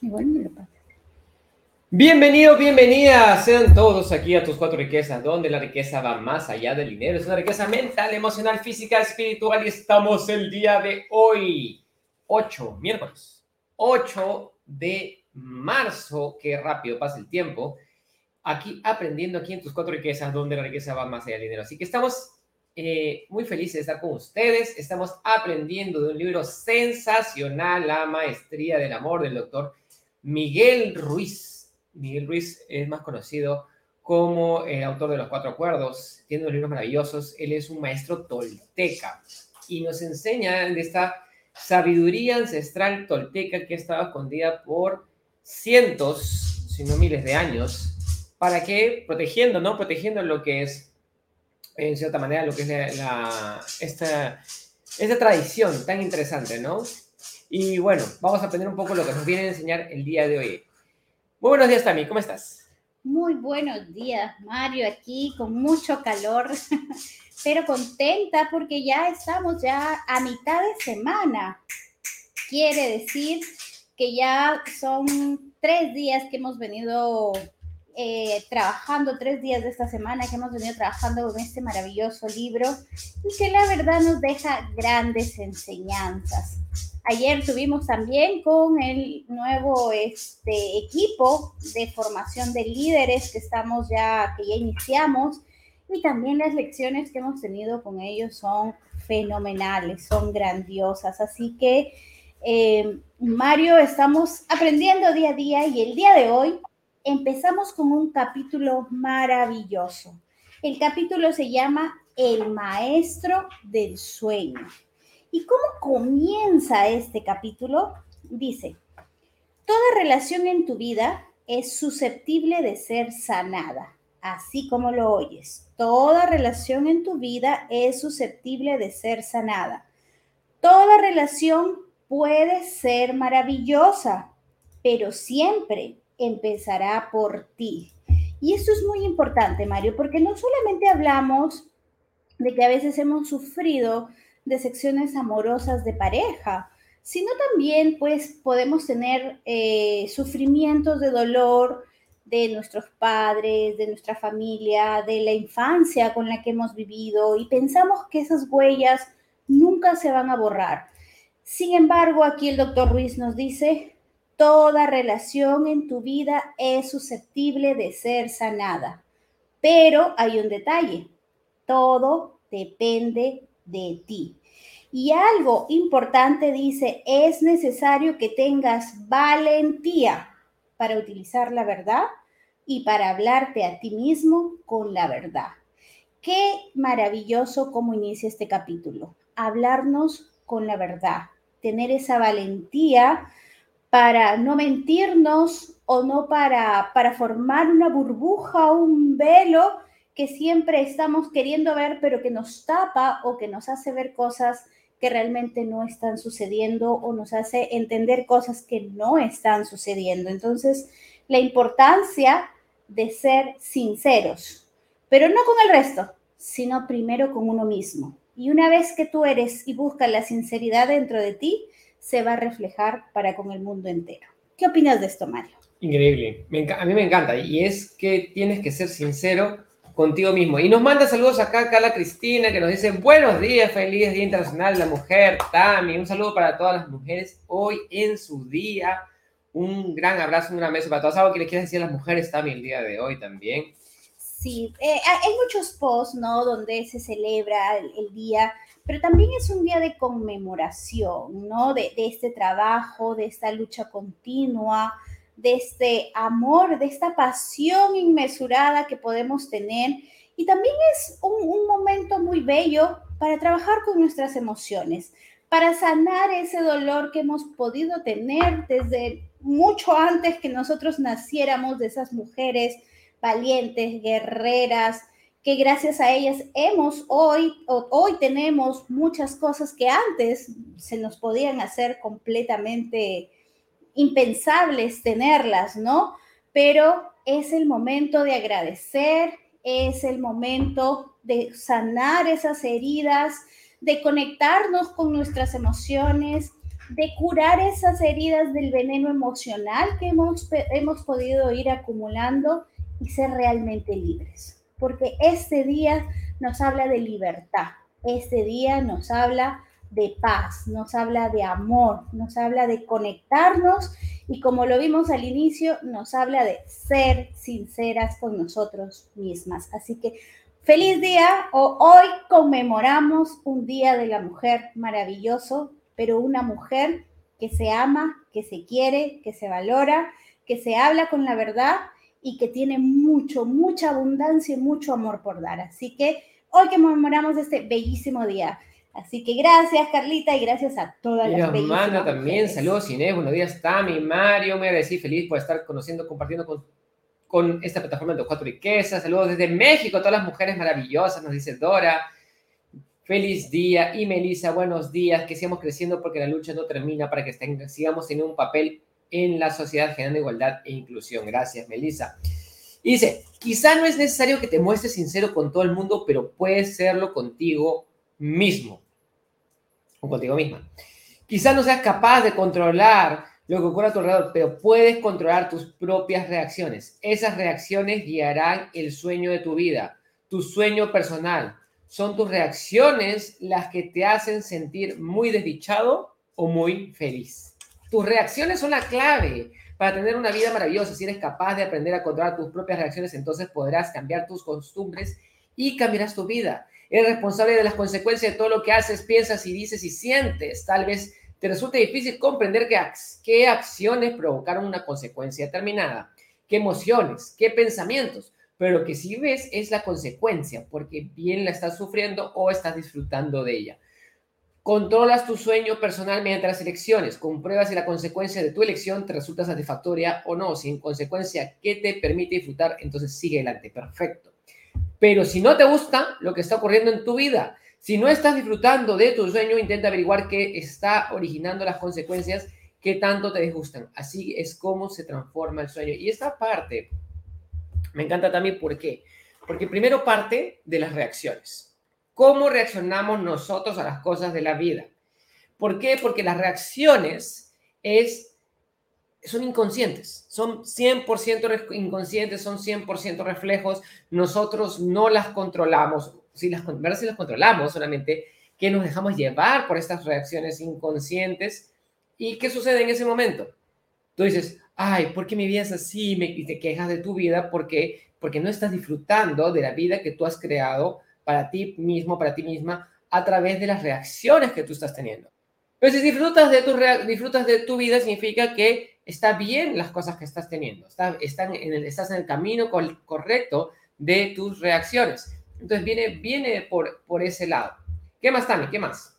Igual me. Bienvenidos, bienvenidas, sean todos aquí a tus cuatro riquezas, donde la riqueza va más allá del dinero. Es una riqueza mental, emocional, física, espiritual y estamos el día de hoy, 8, miércoles, 8 de marzo, qué rápido pasa el tiempo, aquí aprendiendo aquí en tus cuatro riquezas, donde la riqueza va más allá del dinero. Así que estamos eh, muy felices de estar con ustedes, estamos aprendiendo de un libro sensacional, La Maestría del Amor del doctor Miguel Ruiz Miguel Ruiz es más conocido como el autor de Los Cuatro Acuerdos, tiene unos libros maravillosos, él es un maestro tolteca y nos enseña de esta sabiduría ancestral tolteca que estaba escondida por cientos, si no miles de años, para que protegiendo, ¿no? Protegiendo lo que es, en cierta manera, lo que es la, esta, esta tradición tan interesante, ¿no? Y bueno, vamos a aprender un poco lo que nos viene a enseñar el día de hoy. Muy buenos días, Tami, ¿cómo estás? Muy buenos días, Mario, aquí con mucho calor, pero contenta porque ya estamos ya a mitad de semana. Quiere decir que ya son tres días que hemos venido eh, trabajando, tres días de esta semana que hemos venido trabajando con este maravilloso libro y que la verdad nos deja grandes enseñanzas. Ayer tuvimos también con el nuevo este, equipo de formación de líderes que estamos ya, que ya iniciamos, y también las lecciones que hemos tenido con ellos son fenomenales, son grandiosas. Así que, eh, Mario, estamos aprendiendo día a día y el día de hoy empezamos con un capítulo maravilloso. El capítulo se llama El Maestro del Sueño. ¿Y cómo comienza este capítulo? Dice, toda relación en tu vida es susceptible de ser sanada, así como lo oyes. Toda relación en tu vida es susceptible de ser sanada. Toda relación puede ser maravillosa, pero siempre empezará por ti. Y esto es muy importante, Mario, porque no solamente hablamos de que a veces hemos sufrido de secciones amorosas de pareja, sino también pues podemos tener eh, sufrimientos de dolor de nuestros padres, de nuestra familia, de la infancia con la que hemos vivido y pensamos que esas huellas nunca se van a borrar. Sin embargo, aquí el doctor Ruiz nos dice, toda relación en tu vida es susceptible de ser sanada, pero hay un detalle, todo depende de ti. Y algo importante dice, es necesario que tengas valentía para utilizar la verdad y para hablarte a ti mismo con la verdad. Qué maravilloso cómo inicia este capítulo. Hablarnos con la verdad, tener esa valentía para no mentirnos o no para, para formar una burbuja, un velo que siempre estamos queriendo ver, pero que nos tapa o que nos hace ver cosas que realmente no están sucediendo o nos hace entender cosas que no están sucediendo. Entonces, la importancia de ser sinceros, pero no con el resto, sino primero con uno mismo. Y una vez que tú eres y buscas la sinceridad dentro de ti, se va a reflejar para con el mundo entero. ¿Qué opinas de esto, Mario? Increíble. a mí me encanta. Y es que tienes que ser sincero contigo mismo. Y nos manda saludos acá Carla Cristina, que nos dice, buenos días, feliz Día Internacional de la Mujer, Tami, un saludo para todas las mujeres hoy en su día. Un gran abrazo, un gran beso para todas. ¿Algo que le quieras decir a las mujeres, Tami, el día de hoy también? Sí, eh, hay muchos posts, ¿no? Donde se celebra el, día, pero también es un día de conmemoración, ¿no? De, de este trabajo, de esta lucha continua, de este amor, de esta pasión inmesurada que podemos tener. Y también es un, momento muy bello para trabajar con nuestras emociones, para sanar ese dolor que hemos podido tener desde mucho antes que nosotros naciéramos de esas mujeres valientes, guerreras, que gracias a ellas hemos hoy, hoy tenemos muchas cosas que antes se nos podían hacer completamente impensables tenerlas, ¿no? Pero es el momento de agradecer, es el momento de sanar esas heridas, de conectarnos con nuestras emociones, de curar esas heridas del veneno emocional que hemos, hemos podido ir acumulando y ser realmente libres. Porque este día nos habla de libertad, este día nos habla de paz, nos habla de amor, nos habla de conectarnos y como lo vimos al inicio, nos habla de ser sinceras con nosotros mismas. Así que feliz día, hoy conmemoramos un día de la mujer maravilloso, pero una mujer que se ama, que se quiere, que se valora, que se habla con la verdad y que tiene mucho, mucha abundancia y mucho amor por dar. Así que hoy conmemoramos este bellísimo día. Así que gracias, Carlita, y gracias a todas las hermana también, saludos Inés, buenos días, Tami, Mario, me decir feliz por estar conociendo, compartiendo con, con esta plataforma de cuatro riquezas. Saludos desde México, todas las mujeres maravillosas, nos dice Dora. Feliz día. Y Melissa, buenos días, que sigamos creciendo porque la lucha no termina para que sigamos teniendo un papel en la sociedad generando igualdad e inclusión. Gracias, Melissa. Y dice, quizá no es necesario que te muestres sincero con todo el mundo, pero puedes serlo contigo mismo o contigo misma. Quizás no seas capaz de controlar lo que ocurre a tu alrededor, pero puedes controlar tus propias reacciones. Esas reacciones guiarán el sueño de tu vida, tu sueño personal. Son tus reacciones las que te hacen sentir muy desdichado o muy feliz. Tus reacciones son la clave para tener una vida maravillosa. Si eres capaz de aprender a controlar tus propias reacciones, entonces podrás cambiar tus costumbres y cambiarás tu vida. Eres responsable de las consecuencias de todo lo que haces, piensas y dices y sientes. Tal vez te resulte difícil comprender qué, acciones provocaron una consecuencia determinada, qué emociones, qué pensamientos. Pero que sí ves es la consecuencia, porque bien la estás sufriendo o estás disfrutando de ella. Controlas tu sueño personal mediante las elecciones. Compruebas si la consecuencia de tu elección te resulta satisfactoria o no. Si en consecuencia, ¿qué te permite disfrutar? Entonces sigue adelante. Perfecto. Pero si no te gusta lo que está ocurriendo en tu vida, si no estás disfrutando de tu sueño, intenta averiguar qué está originando las consecuencias que tanto te disgustan. Así es como se transforma el sueño. Y esta parte me encanta también, ¿por qué? Porque primero parte de las reacciones. ¿Cómo reaccionamos nosotros a las cosas de la vida? ¿Por qué? Porque las reacciones es son inconscientes, son 100% inconscientes, son 100% reflejos, nosotros no las controlamos, si las, si las controlamos solamente, que nos dejamos llevar por estas reacciones inconscientes y qué sucede en ese momento. Tú dices, ay, ¿por qué mi vida es así? Y te quejas de tu vida porque, porque no estás disfrutando de la vida que tú has creado para ti mismo, para ti misma, a través de las reacciones que tú estás teniendo. Pero si disfrutas de tu, disfrutas de tu vida, significa que está bien las cosas que estás teniendo, está, están en el, estás en el camino correcto de tus reacciones. Entonces viene, viene por, por ese lado. ¿Qué más, Tami? ¿Qué más?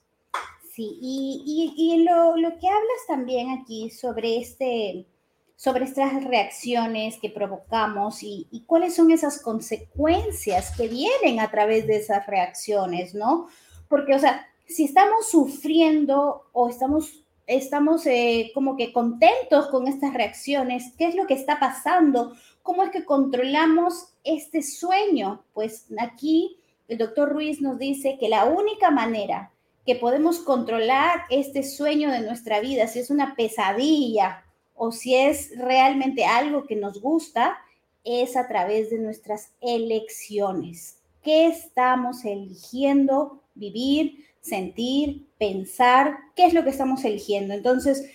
Sí, y, y, lo, lo, que hablas también aquí sobre, este, sobre estas reacciones que provocamos y, y, cuáles son esas consecuencias que vienen a través de esas reacciones, ¿no? Porque, o sea, si estamos sufriendo o estamos estamos eh, como que contentos con estas reacciones, qué es lo que está pasando, cómo es que controlamos este sueño. Pues aquí el doctor Ruiz nos dice que la única manera que podemos controlar este sueño de nuestra vida, si es una pesadilla o si es realmente algo que nos gusta, es a través de nuestras elecciones. ¿Qué estamos eligiendo vivir? Sentir, pensar, qué es lo que estamos eligiendo. Entonces,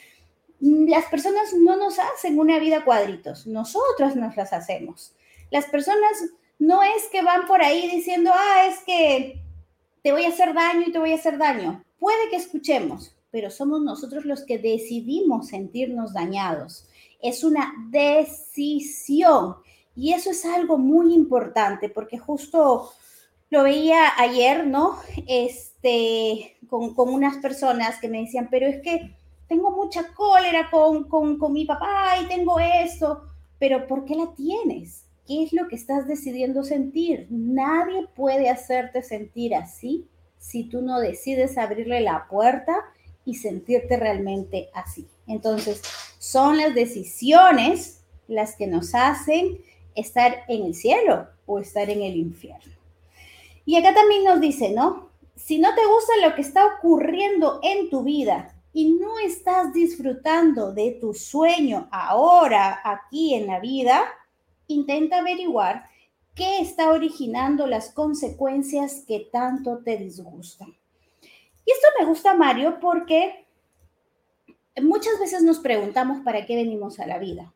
mm, las personas no nos hacen una vida cuadritos, nosotros nos las hacemos. Las personas no es que van por ahí diciendo, ah, es que te voy a hacer daño y te voy a hacer daño. Puede que escuchemos, pero somos nosotros los que decidimos sentirnos dañados. Es una decisión. Y eso es algo muy importante porque justo lo veía ayer, ¿no? Este, con, unas personas que me decían, pero es que tengo mucha cólera con, con, mi papá y tengo esto, pero ¿por qué la tienes? ¿Qué es lo que estás decidiendo sentir? Nadie puede hacerte sentir así si tú no decides abrirle la puerta y sentirte realmente así. Entonces, son las decisiones las que nos hacen estar en el cielo o estar en el infierno. Y acá también nos dice, ¿no? Si no te gusta lo que está ocurriendo en tu vida, y no estás disfrutando de tu sueño ahora, aquí en la vida, intenta averiguar qué está originando las consecuencias que tanto te disgustan. Y esto me gusta, Mario, porque muchas veces nos preguntamos para qué venimos a la vida.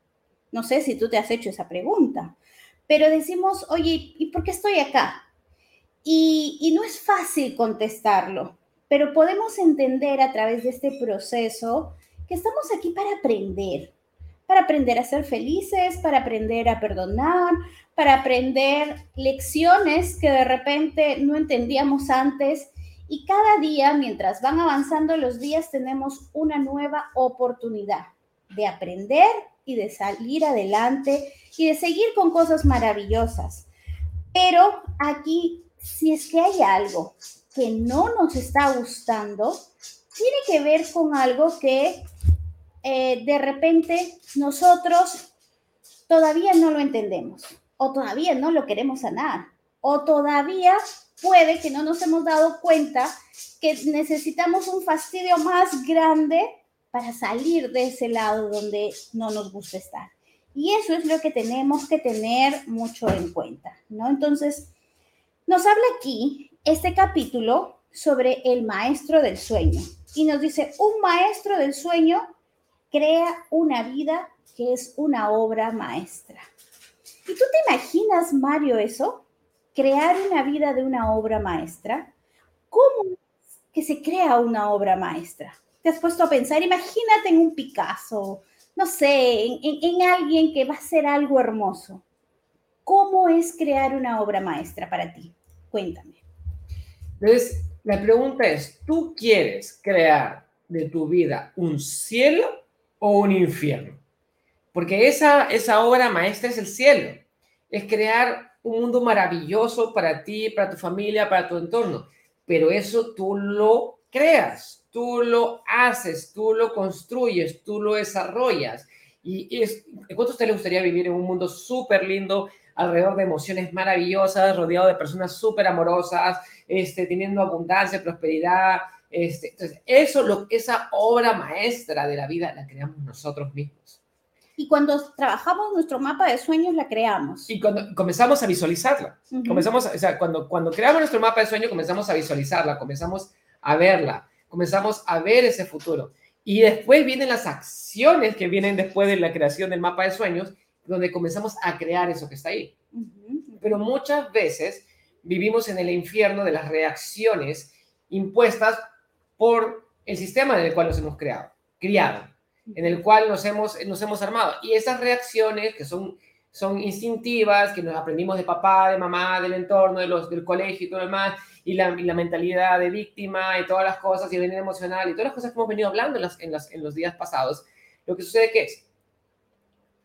No sé si tú te has hecho esa pregunta, pero decimos, oye, ¿y por qué estoy acá? Y, no es fácil contestarlo, pero podemos entender a través de este proceso que estamos aquí para aprender, para aprender a ser felices, para aprender a perdonar, para aprender lecciones que de repente no entendíamos antes. Y cada día, mientras van avanzando los días, tenemos una nueva oportunidad de aprender y de salir adelante y de seguir con cosas maravillosas. Pero aquí, si es que hay algo que no nos está gustando, tiene que ver con algo que eh, de repente nosotros todavía no lo entendemos o todavía no lo queremos sanar o todavía puede que no nos hemos dado cuenta que necesitamos un fastidio más grande para salir de ese lado donde no nos gusta estar. Y eso es lo que tenemos que tener mucho en cuenta, ¿no? Entonces, nos habla aquí este capítulo sobre el maestro del sueño y nos dice, un maestro del sueño crea una vida que es una obra maestra. ¿Y tú te imaginas, Mario, eso? Crear una vida de una obra maestra. ¿Cómo es que se crea una obra maestra? ¿Te has puesto a pensar? Imagínate en un Picasso, no sé, en, alguien que va a hacer algo hermoso. ¿Cómo es crear una obra maestra para ti? Cuéntame. Entonces, la pregunta es, ¿tú quieres crear de tu vida un cielo o un infierno? Porque esa, esa obra maestra es el cielo. Es crear un mundo maravilloso para ti, para tu familia, para tu entorno. Pero eso tú lo creas tú lo haces, tú lo construyes, tú lo desarrollas. Y, es, ¿cuánto a usted le gustaría vivir en un mundo súper lindo, alrededor de emociones maravillosas, rodeado de personas súper amorosas, este, teniendo abundancia, prosperidad? Este, entonces, eso, lo, esa obra maestra de la vida la creamos nosotros mismos. Y cuando trabajamos nuestro mapa de sueños, la creamos. Y cuando comenzamos a visualizarla, comenzamos, o sea, cuando, cuando creamos nuestro mapa de sueños, comenzamos a visualizarla, comenzamos a verla comenzamos a ver ese futuro. Y después vienen las acciones que vienen después de la creación del mapa de sueños, donde comenzamos a crear eso que está ahí. Pero muchas veces vivimos en el infierno de las reacciones impuestas por el sistema en el cual nos hemos creado, criado, en el cual nos hemos, nos hemos armado. Y esas reacciones que son, son instintivas, que nos aprendimos de papá, de mamá, del entorno, de los, del colegio y todo lo demás, y la, mentalidad de víctima y todas las cosas y el veneno emocional y todas las cosas que hemos venido hablando en, las, en, las, en los días pasados, lo que sucede que es,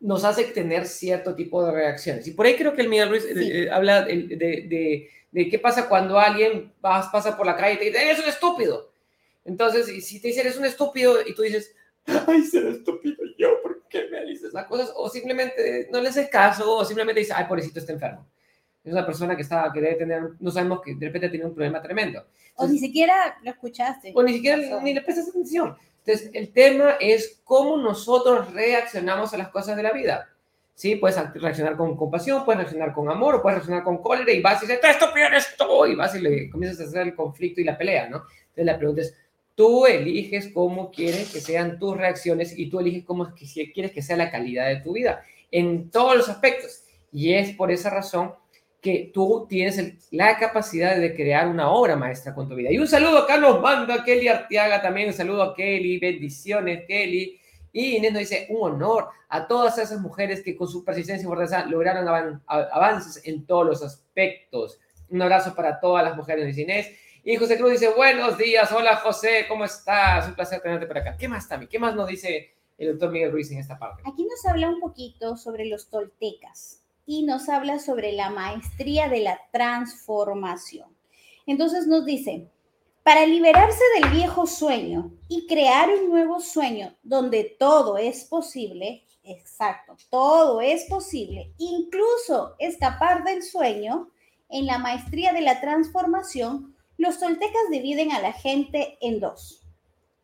nos hace tener cierto tipo de reacciones. Y por ahí creo que el Miguel Ruiz eh, eh, habla de, de, de, qué pasa cuando alguien pasa por la calle y te dice, eres un estúpido. Entonces, si te dice, eres un estúpido y tú dices, ay, ser estúpido yo, ¿por qué me dices las cosas? O simplemente no le haces caso, o simplemente dices, ay, pobrecito, está enfermo es una persona que, está, que debe tener, no sabemos que de repente tiene un problema tremendo. o ni siquiera lo escuchaste. O ni siquiera ni le prestas atención. Entonces, el tema es cómo nosotros reaccionamos a las cosas de la vida. ¿Sí? Puedes reaccionar con compasión, puedes reaccionar con amor, puedes reaccionar con cólera y vas y dices, esto eres tú, y vas y le comienzas a hacer el conflicto y la pelea, ¿no? Entonces, la pregunta es, tú eliges cómo quieres que sean tus reacciones y tú eliges cómo quieres que sea la calidad de tu vida en todos los aspectos. Y es por esa razón que tú tienes la capacidad de crear una obra maestra con tu vida. Y un saludo acá nos manda Kelly Arteaga también, un saludo a Kelly, bendiciones Kelly. Y Inés nos dice, un honor a todas esas mujeres que con su persistencia y fortaleza lograron avances en todos los aspectos. Un abrazo para todas las mujeres, dice Inés. Y José Cruz dice, buenos días, hola José, ¿cómo estás? Un placer tenerte por acá. ¿Qué más, Tami? ¿Qué más nos dice el doctor Miguel Ruiz en esta parte? Aquí nos habla un poquito sobre los toltecas y nos habla sobre la maestría de la transformación. Entonces nos dice, para liberarse del viejo sueño y crear un nuevo sueño donde todo es posible, exacto, todo es posible, incluso escapar del sueño, en la maestría de la transformación, los toltecas dividen a la gente en dos.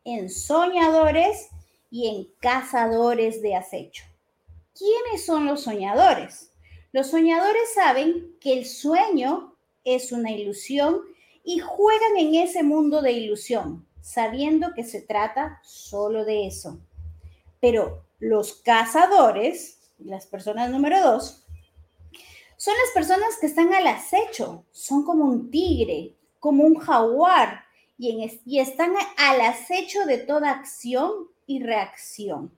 en soñadores y en cazadores de acecho. ¿Quiénes son los soñadores? Los soñadores saben que el sueño es una ilusión y juegan en ese mundo de ilusión, sabiendo que se trata solo de eso. Pero los cazadores, las personas número dos, son las personas que están al acecho, son como un tigre, como un jaguar, y, y están al acecho de toda acción y reacción.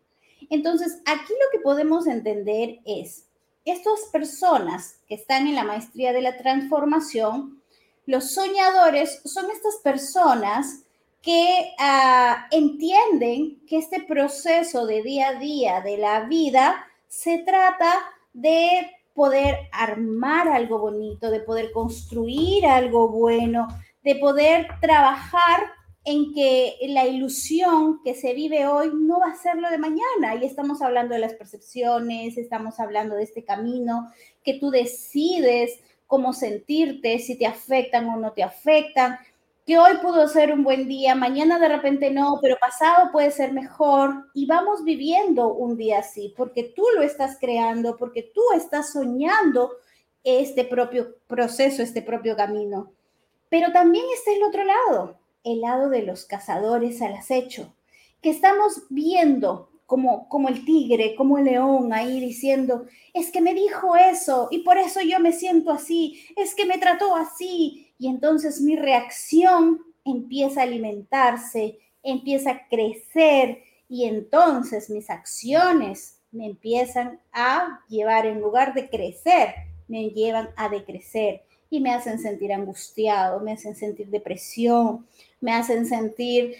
Entonces, aquí lo que podemos entender es, estas personas que están en la maestría de la transformación, los soñadores son estas personas que ah, entienden que este proceso de día a día de la vida se trata de poder armar algo bonito, de poder construir algo bueno, de poder trabajar en que la ilusión que se vive hoy no va a ser lo de mañana. Y estamos hablando de las percepciones, estamos hablando de este camino que tú decides cómo sentirte, si te afectan o no te afectan, que hoy pudo ser un buen día, mañana de repente no, pero pasado puede ser mejor y vamos viviendo un día así, porque tú lo estás creando, porque tú estás soñando este propio proceso, este propio camino. Pero también está el otro lado, el lado de los cazadores al acecho, que estamos viendo como, como el tigre, como el león ahí diciendo, es que me dijo eso y por eso yo me siento así, es que me trató así y entonces mi reacción empieza a alimentarse, empieza a crecer y entonces mis acciones me empiezan a llevar, en lugar de crecer, me llevan a decrecer y me hacen sentir angustiado, me hacen sentir depresión, me hacen sentir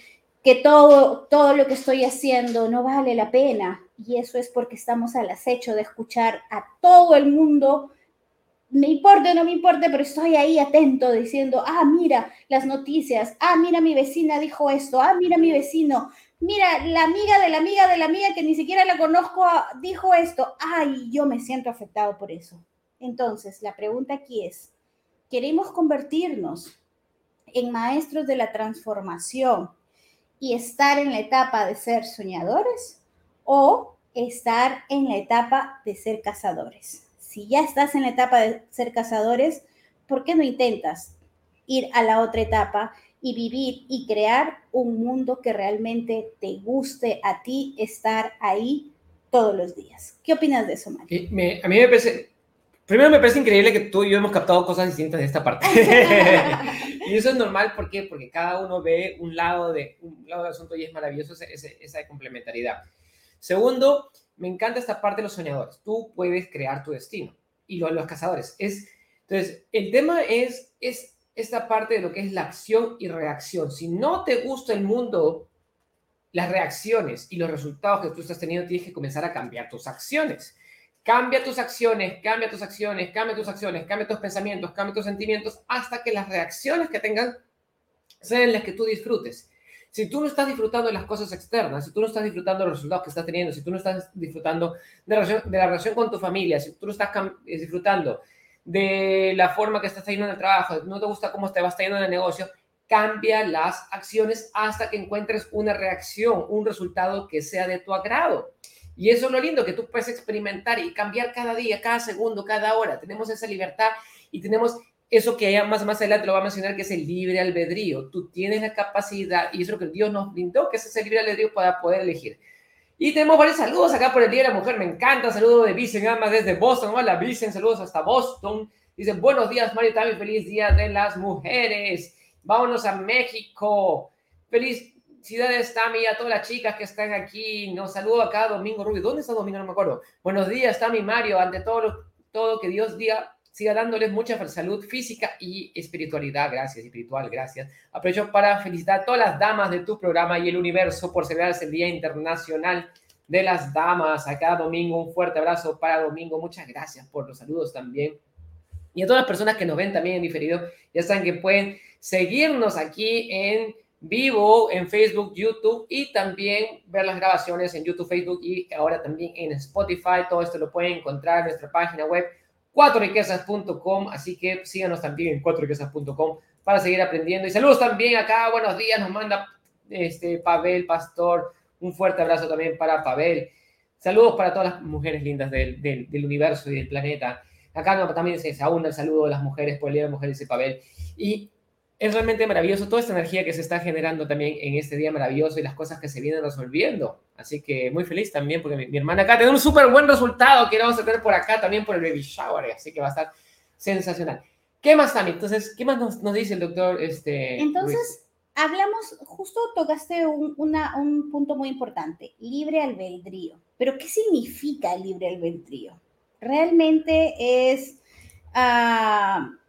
que todo, todo lo que estoy haciendo no vale la pena. Y eso es porque estamos al acecho de escuchar a todo el mundo me importa o no me importa, pero estoy ahí atento diciendo, ah, mira las noticias, ah, mira mi vecina dijo esto, ah, mira mi vecino, mira la amiga de la amiga de la amiga que ni siquiera la conozco ah, dijo esto, ay, yo me siento afectado por eso. Entonces, la pregunta aquí es, ¿queremos convertirnos en maestros de la transformación y estar en la etapa de ser soñadores o estar en la etapa de ser cazadores? si ya estás en la etapa de ser cazadores, ¿por qué no intentas ir a la otra etapa y vivir y crear un mundo que realmente te guste a ti estar ahí todos los días? ¿Qué opinas de eso, Mario? a mí me parece, primero me parece increíble que tú y yo hemos captado cosas distintas de esta parte. y eso es normal, ¿por qué? Porque cada uno ve un lado, de, un lado del asunto y es maravilloso esa, esa complementariedad. Segundo, me encanta esta parte de los soñadores. Tú puedes crear tu destino. Y lo de los cazadores. Es, entonces, el tema es, es esta parte de lo que es la acción y reacción. Si no te gusta el mundo, las reacciones y los resultados que tú estás teniendo, tienes que comenzar a cambiar tus acciones. Cambia tus acciones, cambia tus acciones, cambia tus acciones, cambia tus pensamientos, cambia tus sentimientos, hasta que las reacciones que tengan sean las que tú disfrutes. Si tú no estás disfrutando de las cosas externas, si tú no estás disfrutando de los resultados que estás teniendo, si tú no estás disfrutando de la relación, con tu familia, si tú no estás eh, disfrutando de la forma que estás teniendo en el trabajo, no te gusta cómo te vas teniendo en el negocio, cambia las acciones hasta que encuentres una reacción, un resultado que sea de tu agrado. Y eso es lo lindo, que tú puedes experimentar y cambiar cada día, cada segundo, cada hora. Tenemos esa libertad y tenemos eso que más, más adelante lo va a mencionar, que es el libre albedrío. Tú tienes la capacidad, y eso es lo que Dios nos brindó, que es ese libre albedrío para poder elegir. Y tenemos varios saludos acá por el Día de la Mujer, me encanta. Saludo de Vicen, además desde Boston. Hola Vicen, saludos hasta Boston. Dicen, buenos días Mario, también feliz Día de las Mujeres. Vámonos a México. Felicidades Tami, a todas las chicas que están aquí. Nos saludo acá Domingo Rubio. ¿Dónde está Domingo? No me acuerdo. Buenos días Tami Mario, ante todo, todo que Dios diga siga dándoles mucha salud física y espiritualidad. Gracias, espiritual, gracias. Aprovecho para felicitar a todas las damas de tu programa y el universo por celebrar el Día Internacional de las Damas. A cada domingo, un fuerte abrazo para Domingo. Muchas gracias por los saludos también. Y a todas las personas que nos ven también en diferido, ya saben que pueden seguirnos aquí en vivo en Facebook, YouTube y también ver las grabaciones en YouTube, Facebook y ahora también en Spotify. Todo esto lo pueden encontrar en nuestra página web cuatroriquezas.com, así que síganos también en cuatroriquezas.com para seguir aprendiendo. Y saludos también acá, buenos días, nos manda este, Pavel, Pastor, un fuerte abrazo también para Pavel. Saludos para todas las mujeres lindas del, universo y del planeta. Acá también se, se aúna el saludo de las mujeres por el Día de Mujeres y Pavel. Y es realmente maravilloso toda esta energía que se está generando también en este día maravilloso y las cosas que se vienen resolviendo. Así que muy feliz también porque mi, hermana acá tiene un súper buen resultado que vamos a tener por acá también por el baby shower. Así que va a estar sensacional. ¿Qué más, Tami? Entonces, ¿qué más nos, nos dice el doctor? Este, Entonces, hablamos, justo tocaste un, una, un punto muy importante, libre albedrío. Pero, ¿qué significa libre albedrío? Realmente es... Uh,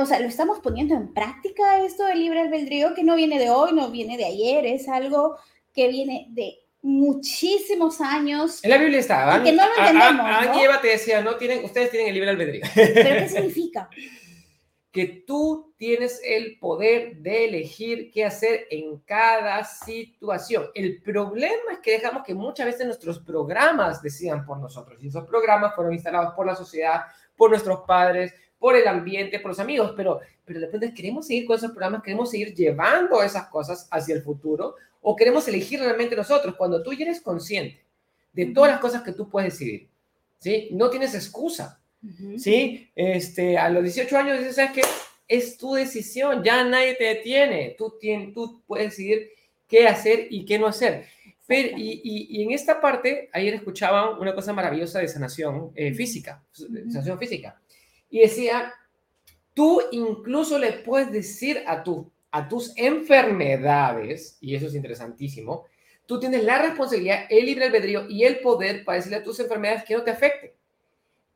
o sea, lo estamos poniendo en práctica esto del libre albedrío, que no viene de hoy, no viene de ayer, es algo que viene de muchísimos años. En la Biblia está, que no lo entendemos. A, Eva te decía, no tienen, ustedes tienen el libre albedrío. ¿Pero qué significa? que tú tienes el poder de elegir qué hacer en cada situación. El problema es que dejamos que muchas veces nuestros programas decidan por nosotros. Y esos programas fueron instalados por la sociedad, por nuestros padres, por el ambiente, por los amigos, pero, pero de repente queremos seguir con esos programas, queremos seguir llevando esas cosas hacia el futuro o queremos elegir realmente nosotros. Cuando tú ya eres consciente de todas las cosas que tú puedes decidir, ¿sí? No tienes excusa, ¿sí? Este, a los 18 años dices, ¿sabes qué? Es tu decisión, ya nadie te detiene, tú, tienes, tú puedes decidir qué hacer y qué no hacer. Pero, y, y, en esta parte, ayer escuchaba una cosa maravillosa de sanación eh, física, sanación física y decía, tú incluso le puedes decir a, tu, a tus enfermedades, y eso es interesantísimo, tú tienes la responsabilidad, el libre albedrío y el poder para decirle a tus enfermedades que no te afecten.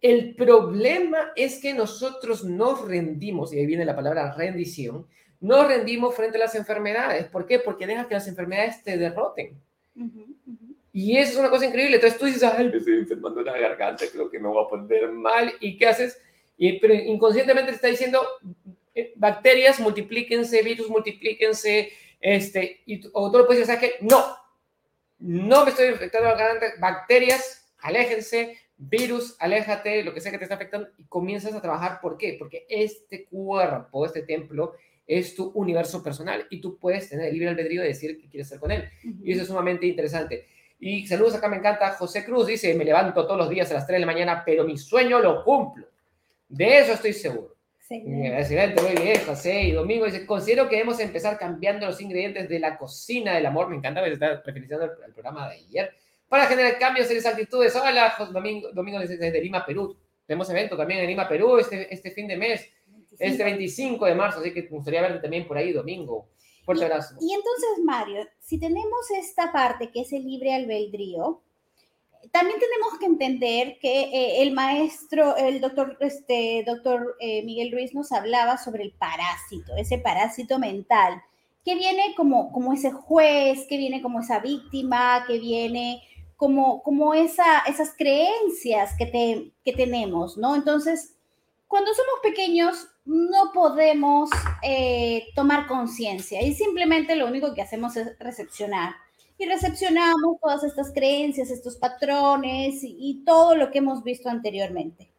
El problema es que nosotros nos rendimos, y ahí viene la palabra rendición, nos rendimos frente a las enfermedades. ¿Por qué? Porque dejas que las enfermedades te derroten. Y eso es una cosa increíble. Entonces tú dices, ay, me estoy enfermando la garganta, creo que me voy a poner mal. ¿Y qué haces? Y, pero inconscientemente te está diciendo, eh, bacterias, multiplíquense, virus, multiplíquense, este, y, o tú lo puedes decir, que no, no me estoy infectando la garganta, bacterias, aléjense, virus, aléjate, lo que sea que te está afectando, y comienzas a trabajar. ¿Por qué? Porque este cuerpo, este templo, es tu universo personal y tú puedes tener el libre albedrío de decir qué quieres hacer con él. Y eso es sumamente interesante. Y saludos acá, me encanta. José Cruz dice, me levanto todos los días a las 3 de la mañana, pero mi sueño lo cumplo. De eso estoy seguro. Excelente, muy bien, José. Y Domingo dice, considero que debemos empezar cambiando los ingredientes de la cocina del amor. Me encanta estar referenciando el, programa de ayer. Para generar cambios en esas actitudes. Hola, Domingo, Domingo desde Lima, Perú. Tenemos evento también en Lima, Perú, este, este fin de mes, este 25 de marzo. Así que me gustaría verte también por ahí, Domingo. Fuerte abrazo. Y entonces, Mario, si tenemos esta parte que es el libre albedrío, también tenemos que entender que eh, el maestro, el doctor, este, doctor eh, Miguel Ruiz nos hablaba sobre el parásito, ese parásito mental, que viene como, como ese juez, que viene como esa víctima, que viene como, como esa, esas creencias que, te, que tenemos, ¿no? Entonces, cuando somos pequeños, no podemos eh, tomar conciencia y simplemente lo único que hacemos es recepcionar y recepcionamos todas estas creencias, estos patrones y, todo lo que hemos visto anteriormente.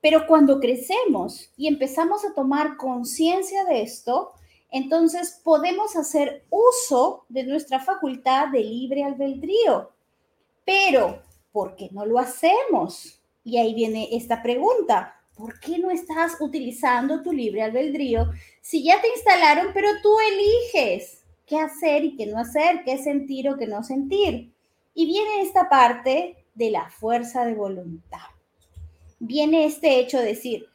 Pero cuando crecemos y empezamos a tomar conciencia de esto, entonces podemos hacer uso de nuestra facultad de libre albedrío. Pero, ¿por qué no lo hacemos? Y ahí viene esta pregunta. ¿Por qué no estás utilizando tu libre albedrío si ya te instalaron, pero tú eliges? Qué hacer y qué no hacer, qué sentir o qué no sentir. Y viene esta parte de la fuerza de voluntad. Viene este hecho de decir,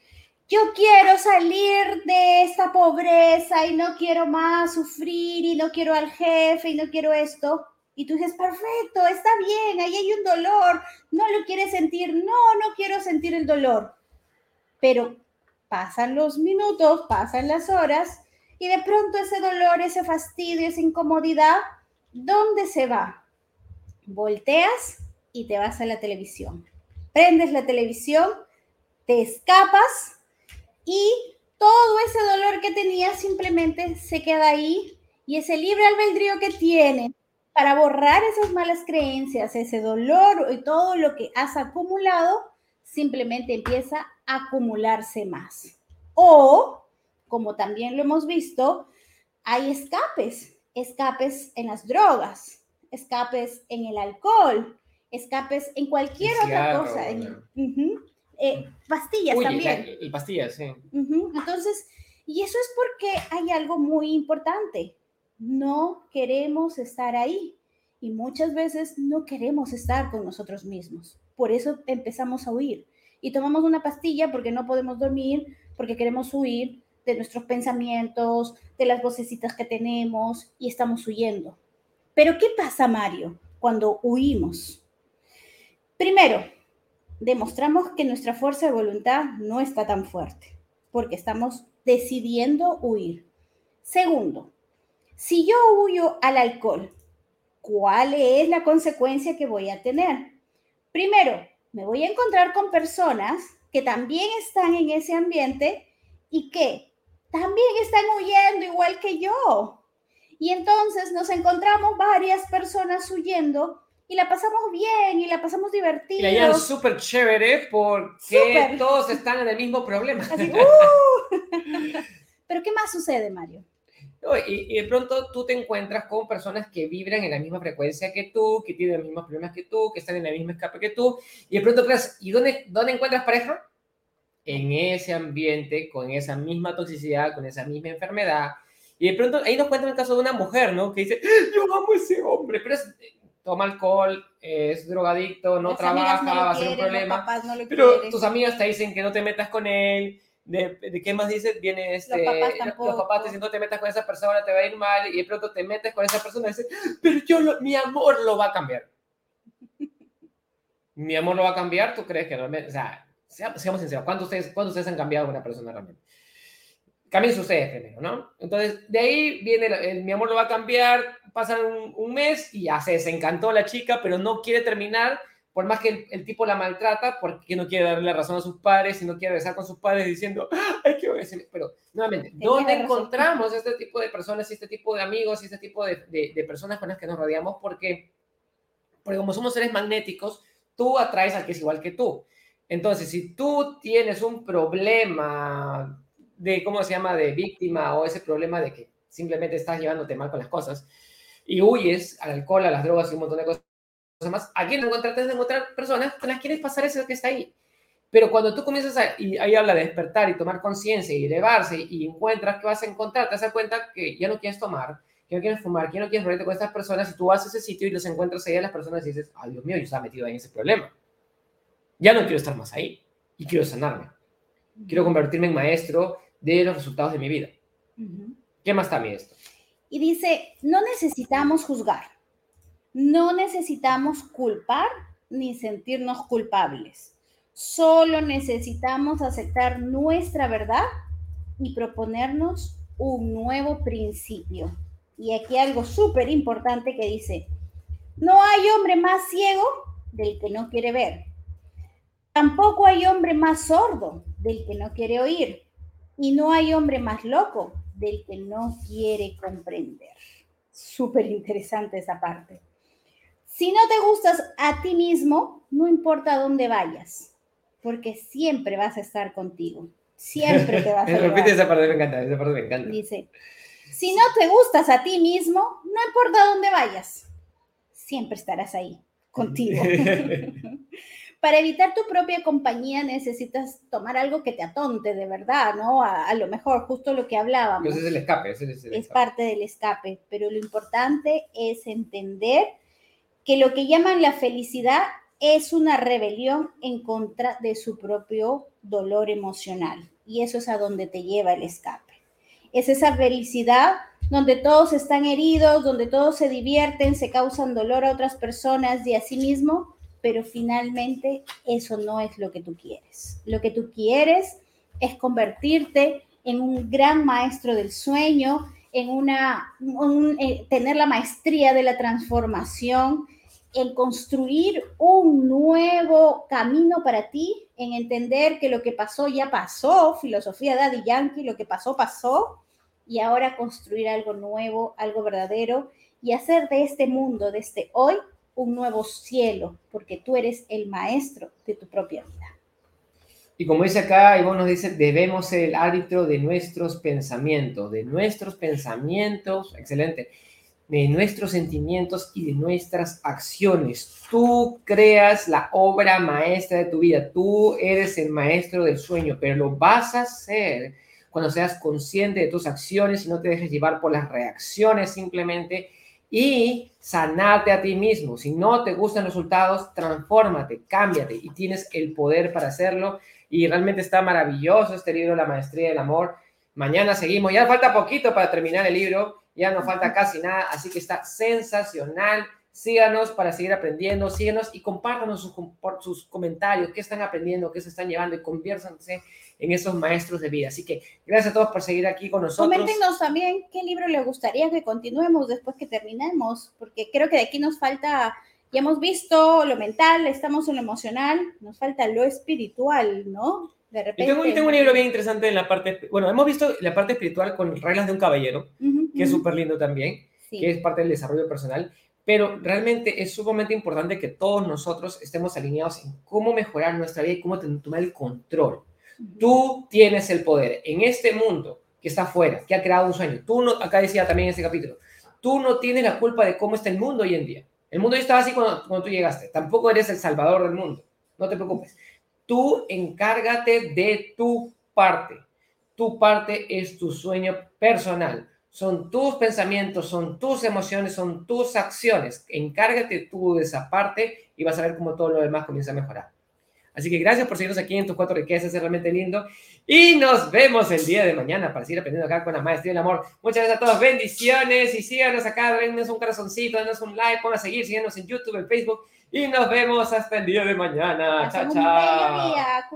yo quiero salir de esta pobreza y no quiero más sufrir y no quiero al jefe y no quiero esto. Y tú dices, perfecto, está bien, ahí hay un dolor, no lo quieres sentir, no, no quiero sentir el dolor. Pero pasan los minutos, pasan las horas y de pronto ese dolor, ese fastidio, esa incomodidad, ¿dónde se va? Volteas y te vas a la televisión. Prendes la televisión, te escapas y todo ese dolor que tenías simplemente se queda ahí y ese libre albedrío que tienes para borrar esas malas creencias, ese dolor y todo lo que has acumulado, simplemente empieza a acumularse más. O como también lo hemos visto, hay escapes. escapes en las drogas, escapes en el alcohol, escapes en cualquier otra cosa. Eh, pastillas también. y pastillas, sí. Entonces, y eso es porque hay algo muy importante. No queremos estar ahí y muchas veces no queremos estar con nosotros mismos. Por eso empezamos a huir y tomamos una pastilla porque no podemos dormir, porque queremos huir de nuestros pensamientos, de las vocecitas que tenemos y estamos huyendo. Pero ¿qué pasa, Mario, cuando huimos? Primero, demostramos que nuestra fuerza de voluntad no está tan fuerte, porque estamos decidiendo huir. Segundo, si yo huyo al alcohol, ¿cuál es la consecuencia que voy a tener? Primero, me voy a encontrar con personas que también están en ese ambiente y que también están huyendo igual que yo. Y entonces nos encontramos varias personas huyendo y la pasamos bien y la pasamos divertida. Y es súper chévere porque todos están en el mismo problema. ¡uh! Pero ¿qué más sucede, Mario? Y, de pronto tú te encuentras con personas que vibran en la misma frecuencia que tú, que tienen los mismos problemas que tú, que están en el mismo escape que tú, y de pronto ¿y dónde, dónde encuentras pareja? En ese ambiente, con esa misma toxicidad, con esa misma enfermedad. Y de pronto ahí nos cuentan el caso de una mujer, ¿no? Que dice, yo amo a ese hombre, pero es, toma alcohol, es drogadicto, no trabaja, va a ser un problema. pero tus amigas te dicen que no te metas con él. De, de, qué más dices, viene este, los papás, los papás te dicen no te metas con esa persona, te va a ir mal, y de pronto te metes con esa persona y dices, pero yo, mi amor lo va a cambiar. mi amor lo va a cambiar, ¿tú crees que realmente, o sea, seamos sinceros, ¿cuántos ustedes, ¿cuántos ustedes han cambiado a una persona realmente? Cambien ustedes primero, ¿no? Entonces, de ahí viene, el, mi amor lo va a cambiar, pasa un, mes y ya se desencantó la chica, pero no quiere terminar, por más que el, tipo la maltrata, porque no quiere darle la razón a sus padres y no quiere besar con sus padres diciendo, ay, qué obedecer. Pero, nuevamente, ¿dónde encontramos este tipo de personas y este tipo de amigos y este tipo de, de, personas con las que nos rodeamos? Porque, porque como somos seres magnéticos, tú atraes al que es igual que tú. Entonces, si tú tienes un problema de, ¿cómo se llama?, de víctima o ese problema de que simplemente estás llevándote mal con las cosas y huyes al alcohol, a las drogas y un montón de cosas más, aquí no encontrar, de encontrar personas con las quieres pasar eso que está ahí. Pero cuando tú comienzas a, y ahí habla de despertar y tomar conciencia y elevarse y encuentras que vas a encontrar, te das cuenta que ya no quieres tomar, que no quieres fumar, que no quieres reunirte con estas personas y tú vas a ese sitio y los encuentras ahí a las personas y dices, ay Dios mío, yo estaba metido en ese problema. Ya no quiero estar más ahí y quiero sanarme. Quiero convertirme en maestro de los resultados de mi vida. ¿Qué más también esto? Y dice, no necesitamos juzgar, no necesitamos culpar ni sentirnos culpables. Solo necesitamos aceptar nuestra verdad y proponernos un nuevo principio. Y aquí algo súper importante que dice, no hay hombre más ciego del que no quiere ver. Tampoco hay hombre más sordo del que no quiere oír. Y no hay hombre más loco del que no quiere comprender. Súper interesante esa parte. Si no te gustas a ti mismo, no importa dónde vayas, porque siempre vas a estar contigo. Siempre te vas a Repite esa parte, me encanta, esa parte me encanta. Dice, si no te gustas a ti mismo, no importa dónde vayas, siempre estarás ahí, contigo. para evitar tu propia compañía necesitas tomar algo que te atonte de verdad, ¿no? A, lo mejor, justo lo que hablábamos. Ese es el escape. es, es parte del escape, pero lo importante es entender que lo que llaman la felicidad es una rebelión en contra de su propio dolor emocional. Y eso es a donde te lleva el escape. Es esa felicidad donde todos están heridos, donde todos se divierten, se causan dolor a otras personas y a sí mismo, pero finalmente eso no es lo que tú quieres. Lo que tú quieres es convertirte en un gran maestro del sueño, en una, eh, tener la maestría de la transformación, en construir un nuevo camino para ti, en entender que lo que pasó ya pasó, filosofía Daddy Yankee, lo que pasó pasó, y ahora construir algo nuevo, algo verdadero, y hacer de este mundo, de este hoy, un nuevo cielo, porque tú eres el maestro de tu propia vida. Y como dice acá, Ivonne nos dice, debemos ser el árbitro de nuestros pensamientos, de nuestros pensamientos, excelente. de nuestros sentimientos y de nuestras acciones. Tú creas la obra maestra de tu vida. Tú eres el maestro del sueño, pero lo vas a hacer cuando seas consciente de tus acciones y no te dejes llevar por las reacciones simplemente y sanarte a ti mismo. Si no te gustan los resultados, transfórmate, cámbiate y tienes el poder para hacerlo. Y realmente está maravilloso este libro, La Maestría del Amor. Mañana seguimos. Ya falta poquito para terminar el libro. Ya no falta casi nada. Así que está sensacional. Síganos para seguir aprendiendo, síganos y compártanos sus, sus comentarios, qué están aprendiendo, qué se están llevando y conviértanse en esos maestros de vida. Así que gracias a todos por seguir aquí con nosotros. Coméntenos también qué libro les gustaría que continuemos después que terminemos, porque creo que de aquí nos falta, ya hemos visto lo mental, estamos en lo emocional, nos falta lo espiritual, ¿no? De repente. Yo tengo, tengo, un libro bien interesante en la parte, bueno, hemos visto la parte espiritual con reglas de un caballero, que es súper lindo también, que es parte del desarrollo personal. Pero realmente es sumamente importante que todos nosotros estemos alineados en cómo mejorar nuestra vida y cómo tomar el control. Tú tienes el poder en este mundo que está afuera, que ha creado un sueño. Tú no, acá decía también en este capítulo, tú no tienes la culpa de cómo está el mundo hoy en día. El mundo ya estaba así cuando, cuando tú llegaste. Tampoco eres el salvador del mundo. No te preocupes. Tú encárgate de tu parte. Tu parte es tu sueño personal. Son tus pensamientos, son tus emociones, son tus acciones. Encárgate tú de esa parte y vas a ver cómo todo lo demás comienza a mejorar. Así que gracias por seguirnos aquí en tus cuatro riquezas, es realmente lindo. Y nos vemos el día de mañana para seguir aprendiendo acá con la maestría del amor. Muchas gracias a todos, bendiciones y síganos acá, denos un corazoncito, denos un like, pongan a seguir, síganos en YouTube, en Facebook y nos vemos hasta el día de mañana. Chao, chao.